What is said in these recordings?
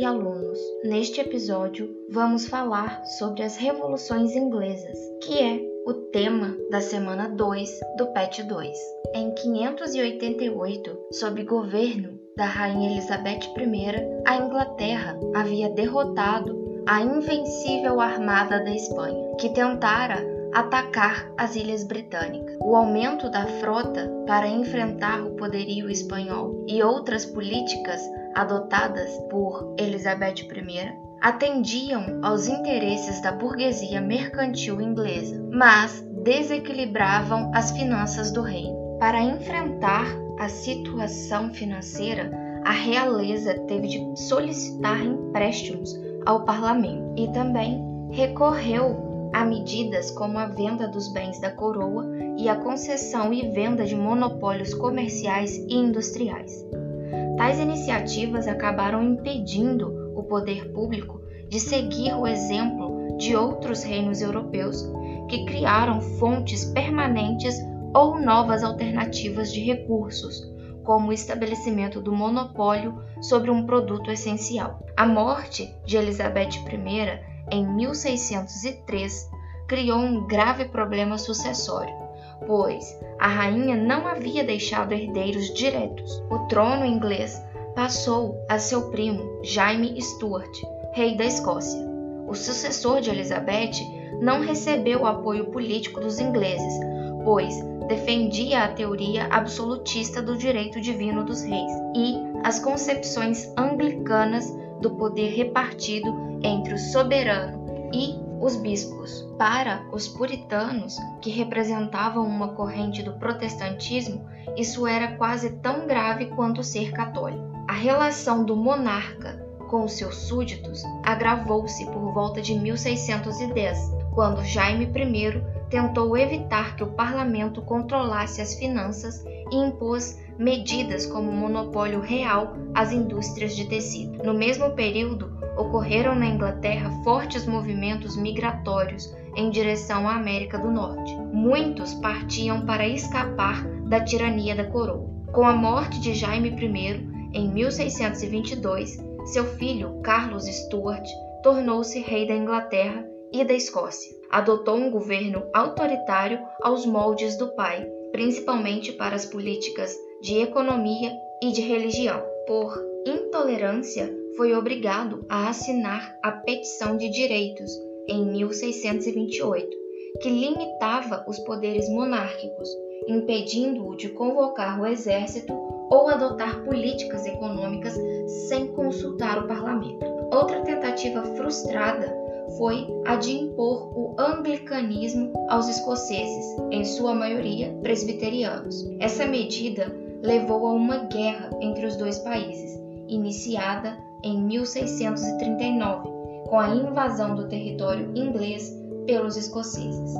e alunos. Neste episódio, vamos falar sobre as revoluções inglesas, que é o tema da semana 2 do PET 2. Em 588, sob governo da Rainha Elizabeth I, a Inglaterra havia derrotado a invencível armada da Espanha, que tentara atacar as Ilhas Britânicas. O aumento da frota para enfrentar o poderio espanhol e outras políticas adotadas por Elizabeth I atendiam aos interesses da burguesia mercantil inglesa, mas desequilibravam as finanças do reino. Para enfrentar a situação financeira, a realeza teve de solicitar empréstimos ao parlamento e também recorreu a medidas como a venda dos bens da coroa e a concessão e venda de monopólios comerciais e industriais. Tais iniciativas acabaram impedindo o poder público de seguir o exemplo de outros reinos europeus que criaram fontes permanentes ou novas alternativas de recursos, como o estabelecimento do monopólio sobre um produto essencial. A morte de Elizabeth I em 1603, criou um grave problema sucessório, pois a rainha não havia deixado herdeiros diretos. O trono inglês passou a seu primo Jaime Stuart, rei da Escócia. O sucessor de Elizabeth não recebeu o apoio político dos ingleses, pois defendia a teoria absolutista do direito divino dos reis e as concepções anglicanas do poder repartido entre o soberano e os bispos. Para os puritanos, que representavam uma corrente do protestantismo, isso era quase tão grave quanto ser católico. A relação do monarca com os seus súditos agravou-se por volta de 1610, quando Jaime I tentou evitar que o parlamento controlasse as finanças e impôs medidas como monopólio real às indústrias de tecido. No mesmo período, ocorreram na Inglaterra fortes movimentos migratórios em direção à América do Norte. Muitos partiam para escapar da tirania da coroa. Com a morte de Jaime I em 1622, seu filho Carlos Stuart tornou-se rei da Inglaterra e da Escócia. Adotou um governo autoritário aos moldes do pai, principalmente para as políticas de economia e de religião. Por intolerância, foi obrigado a assinar a Petição de Direitos em 1628, que limitava os poderes monárquicos, impedindo-o de convocar o exército ou adotar políticas econômicas sem consultar o parlamento. Outra tentativa frustrada foi a de impor o anglicanismo aos escoceses, em sua maioria presbiterianos. Essa medida levou a uma guerra entre os dois países, iniciada em 1639, com a invasão do território inglês pelos escoceses.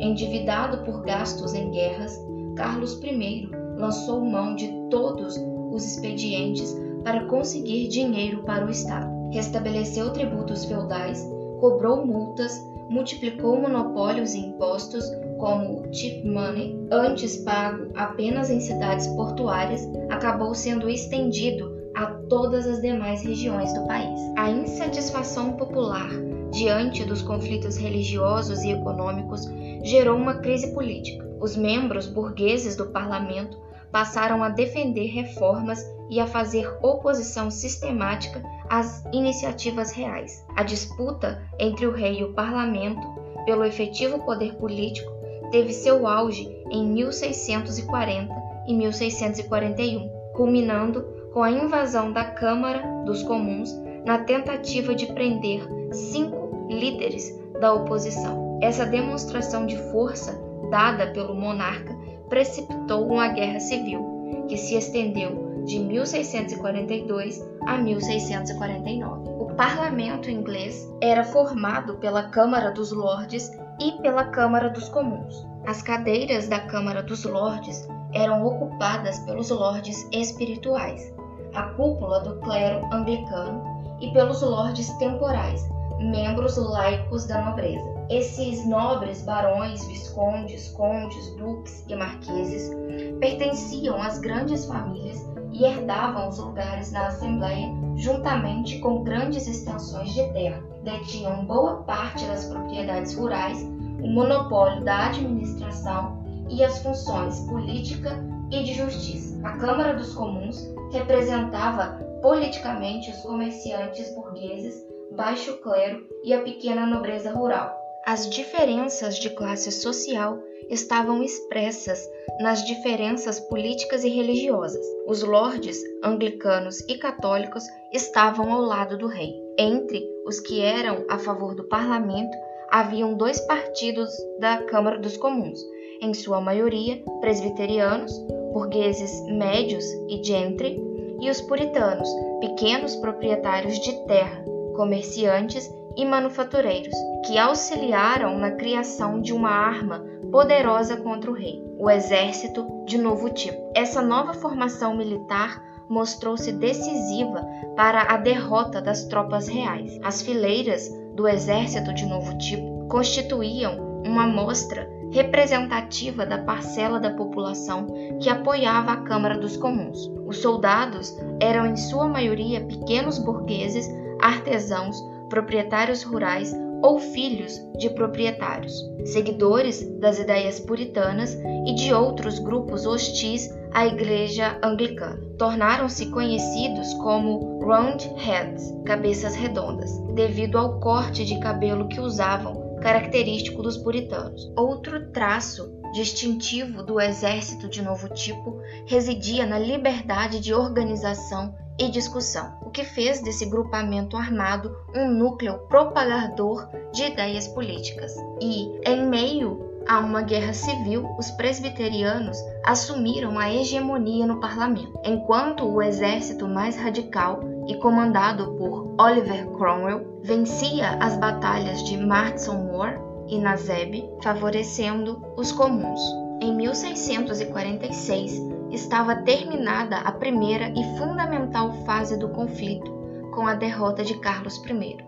Endividado por gastos em guerras, Carlos I lançou mão de todos os expedientes para conseguir dinheiro para o Estado. Restabeleceu tributos feudais, cobrou multas, multiplicou monopólios e impostos, como o tip money, antes pago apenas em cidades portuárias, acabou sendo estendido a todas as demais regiões do país. A insatisfação popular diante dos conflitos religiosos e econômicos gerou uma crise política. Os membros burgueses do parlamento passaram a defender reformas e a fazer oposição sistemática às iniciativas reais. A disputa entre o rei e o parlamento pelo efetivo poder político teve seu auge em 1640 e 1641, culminando com a invasão da Câmara dos Comuns na tentativa de prender cinco líderes da oposição. Essa demonstração de força dada pelo monarca precipitou uma guerra civil, que se estendeu de 1642 a 1649. O parlamento inglês era formado pela Câmara dos Lordes e pela Câmara dos Comuns. As cadeiras da Câmara dos Lordes eram ocupadas pelos lordes espirituais, a cúpula do clero anglicano e pelos lordes temporais, membros laicos da nobreza. Esses nobres barões, viscondes, condes, duques e marqueses pertenciam às grandes famílias e herdavam os lugares na Assembleia juntamente com grandes extensões de terra. Detinham boa parte das propriedades rurais, o monopólio da administração e as funções política e de justiça. A Câmara dos Comuns representava politicamente os comerciantes burgueses, baixo clero e a pequena nobreza rural. As diferenças de classe social estavam expressas nas diferenças políticas e religiosas. Os lordes anglicanos e católicos estavam ao lado do rei. Entre os que eram a favor do parlamento, haviam dois partidos da Câmara dos Comuns, em sua maioria presbiterianos, burgueses médios e gentry, e os puritanos, pequenos proprietários de terra, comerciantes e manufatureiros, que auxiliaram na criação de uma arma poderosa contra o rei, o exército de novo tipo. Essa nova formação militar mostrou-se decisiva para a derrota das tropas reais. As fileiras do exército de novo tipo constituíam uma mostra representativa da parcela da população que apoiava a Câmara dos Comuns. Os soldados eram em sua maioria pequenos burgueses, artesãos, proprietários rurais ou filhos de proprietários, seguidores das ideias puritanas e de outros grupos hostis à Igreja Anglicana. Tornaram-se conhecidos como Roundheads, cabeças redondas, devido ao corte de cabelo que usavam característico dos puritanos. Outro traço distintivo do exército de novo tipo residia na liberdade de organização e discussão, o que fez desse grupamento armado um núcleo propagador de ideias políticas. E, em meio a uma guerra civil, os presbiterianos assumiram a hegemonia no parlamento, enquanto o exército mais radical e comandado por Oliver Cromwell vencia as batalhas de Martson Moor e Nazeb, favorecendo os comuns. Em 1646 estava terminada a primeira e fundamental fase do conflito, com a derrota de Carlos I.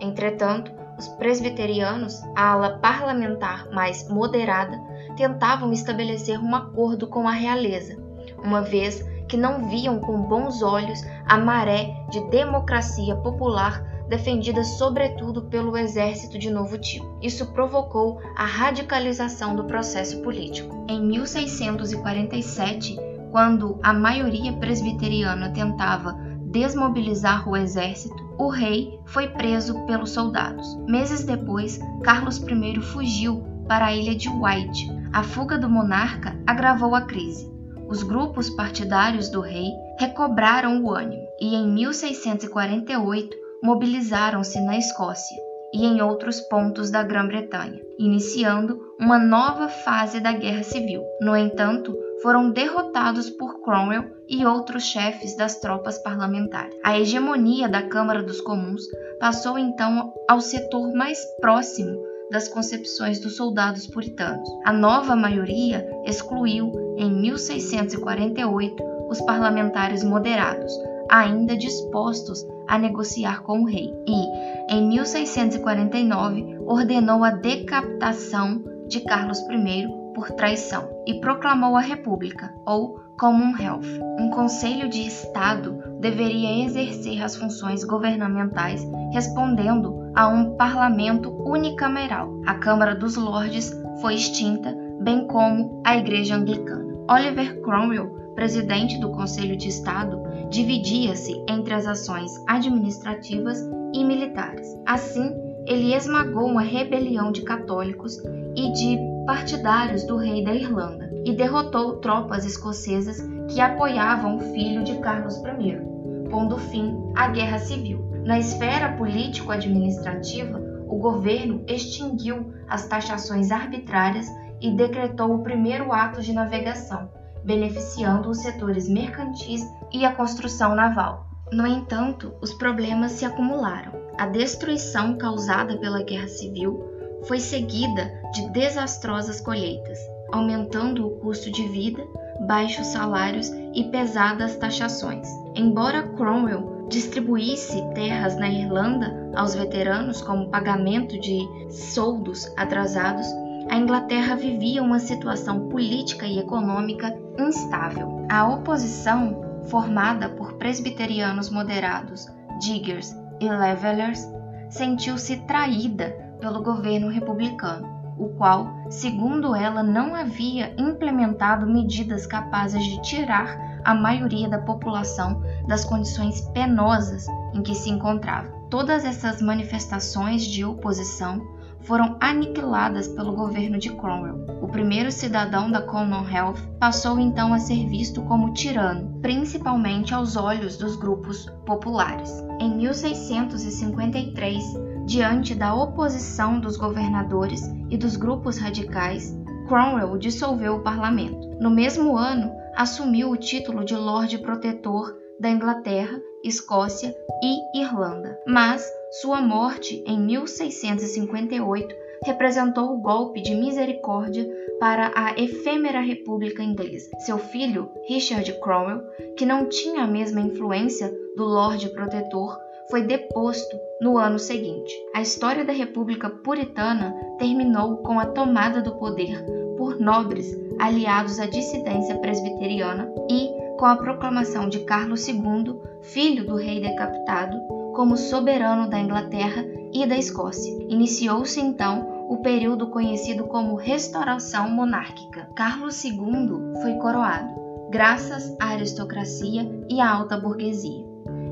Entretanto, os presbiterianos, a ala parlamentar mais moderada, tentavam estabelecer um acordo com a realeza, uma vez que não viam com bons olhos a maré de democracia popular defendida sobretudo pelo exército de novo tipo. Isso provocou a radicalização do processo político. Em 1647, quando a maioria presbiteriana tentava desmobilizar o exército, o rei foi preso pelos soldados. Meses depois, Carlos I fugiu para a ilha de White. A fuga do monarca agravou a crise. Os grupos partidários do rei recobraram o ânimo e, em 1648, mobilizaram-se na Escócia e em outros pontos da Grã-Bretanha, iniciando uma nova fase da Guerra Civil. No entanto, foram derrotados por Cromwell e outros chefes das tropas parlamentares. A hegemonia da Câmara dos Comuns passou então ao setor mais próximo das concepções dos soldados puritanos. A nova maioria excluiu, em 1648, os parlamentares moderados, ainda dispostos a negociar com o rei, e, em 1649, ordenou a decapitação de Carlos I por traição e proclamou a República, ou Commonwealth. Um Conselho de Estado deveria exercer as funções governamentais respondendo a um parlamento unicameral. A Câmara dos Lordes foi extinta, bem como a Igreja Anglicana. Oliver Cromwell, presidente do Conselho de Estado, dividia-se entre as ações administrativas e militares. Assim, ele esmagou uma rebelião de católicos e de partidários do rei da Irlanda e derrotou tropas escocesas que apoiavam o filho de Carlos I, pondo fim à Guerra Civil. Na esfera político-administrativa, o governo extinguiu as taxações arbitrárias e decretou o primeiro ato de navegação, beneficiando os setores mercantis e a construção naval. No entanto, os problemas se acumularam. A destruição causada pela Guerra Civil foi seguida de desastrosas colheitas, aumentando o custo de vida, baixos salários e pesadas taxações. Embora Cromwell distribuísse terras na Irlanda aos veteranos como pagamento de soldos atrasados, a Inglaterra vivia uma situação política e econômica instável. A oposição, formada por presbiterianos moderados, diggers e levelers, sentiu-se traída pelo governo republicano, o qual, segundo ela, não havia implementado medidas capazes de tirar a maioria da população das condições penosas em que se encontrava. Todas essas manifestações de oposição foram aniquiladas pelo governo de Cromwell. O primeiro cidadão da Commonwealth passou então a ser visto como tirano, principalmente aos olhos dos grupos populares. Em 1653, diante da oposição dos governadores e dos grupos radicais, Cromwell dissolveu o parlamento. No mesmo ano, assumiu o título de Lorde Protetor da Inglaterra, Escócia e Irlanda. Mas sua morte em 1658 representou o golpe de misericórdia para a efêmera República Inglesa. Seu filho, Richard Cromwell, que não tinha a mesma influência do Lorde Protetor, foi deposto no ano seguinte. A história da República Puritana terminou com a tomada do poder por nobres aliados à dissidência presbiteriana e com a proclamação de Carlos II, filho do rei decapitado, como soberano da Inglaterra e da Escócia. Iniciou-se então o período conhecido como Restauração Monárquica. Carlos II foi coroado, graças à aristocracia e à alta burguesia.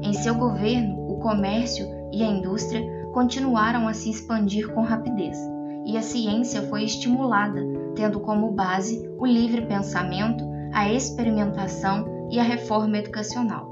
Em seu governo, o comércio e a indústria continuaram a se expandir com rapidez, e a ciência foi estimulada, tendo como base o livre pensamento, a experimentação e a reforma educacional.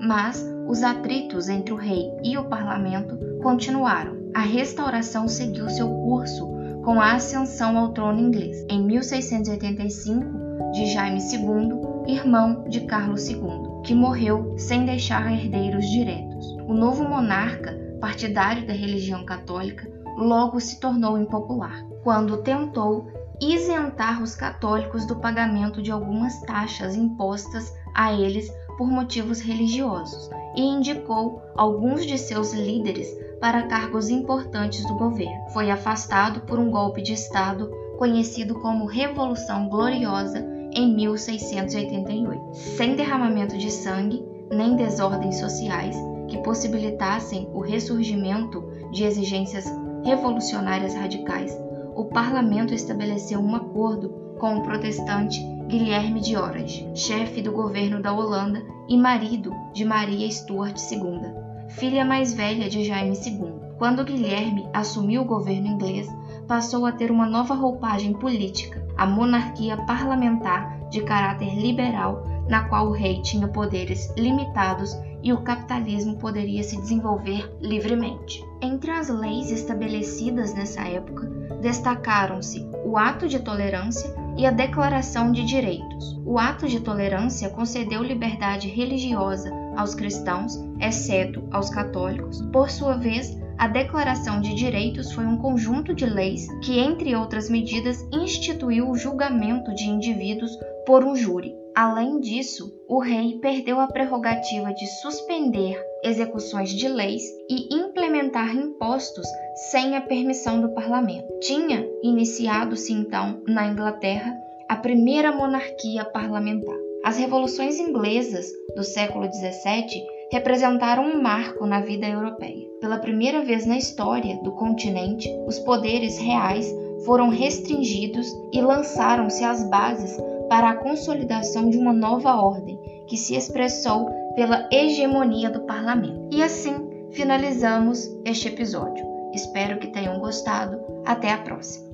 Mas os atritos entre o rei e o parlamento continuaram. A restauração seguiu seu curso com a ascensão ao trono inglês, em 1685, de Jaime II, irmão de Carlos II, que morreu sem deixar herdeiros diretos. O novo monarca, partidário da religião católica, logo se tornou impopular, quando tentou isentar os católicos do pagamento de algumas taxas impostas a eles por motivos religiosos e indicou alguns de seus líderes para cargos importantes do governo. Foi afastado por um golpe de Estado conhecido como Revolução Gloriosa em 1688. Sem derramamento de sangue nem desordens sociais, que possibilitassem o ressurgimento de exigências revolucionárias radicais, o parlamento estabeleceu um acordo com o protestante Guilherme de Orange, chefe do governo da Holanda e marido de Maria Stuart II, filha mais velha de Jaime II. Quando Guilherme assumiu o governo inglês, passou a ter uma nova roupagem política, a monarquia parlamentar de caráter liberal, na qual o rei tinha poderes limitados e o capitalismo poderia se desenvolver livremente. Entre as leis estabelecidas nessa época, destacaram-se o Ato de Tolerância e a Declaração de Direitos. O Ato de Tolerância concedeu liberdade religiosa aos cristãos, exceto aos católicos. Por sua vez, a Declaração de Direitos foi um conjunto de leis que, entre outras medidas, instituiu o julgamento de indivíduos por um júri. Além disso, o rei perdeu a prerrogativa de suspender execuções de leis e implementar impostos sem a permissão do parlamento. Tinha iniciado-se então na Inglaterra a primeira monarquia parlamentar. As revoluções inglesas do século XVII representaram um marco na vida europeia. Pela primeira vez na história do continente, os poderes reais foram restringidos e lançaram-se as bases para a consolidação de uma nova ordem que se expressou pela hegemonia do parlamento. E assim finalizamos este episódio. Espero que tenham gostado. Até a próxima!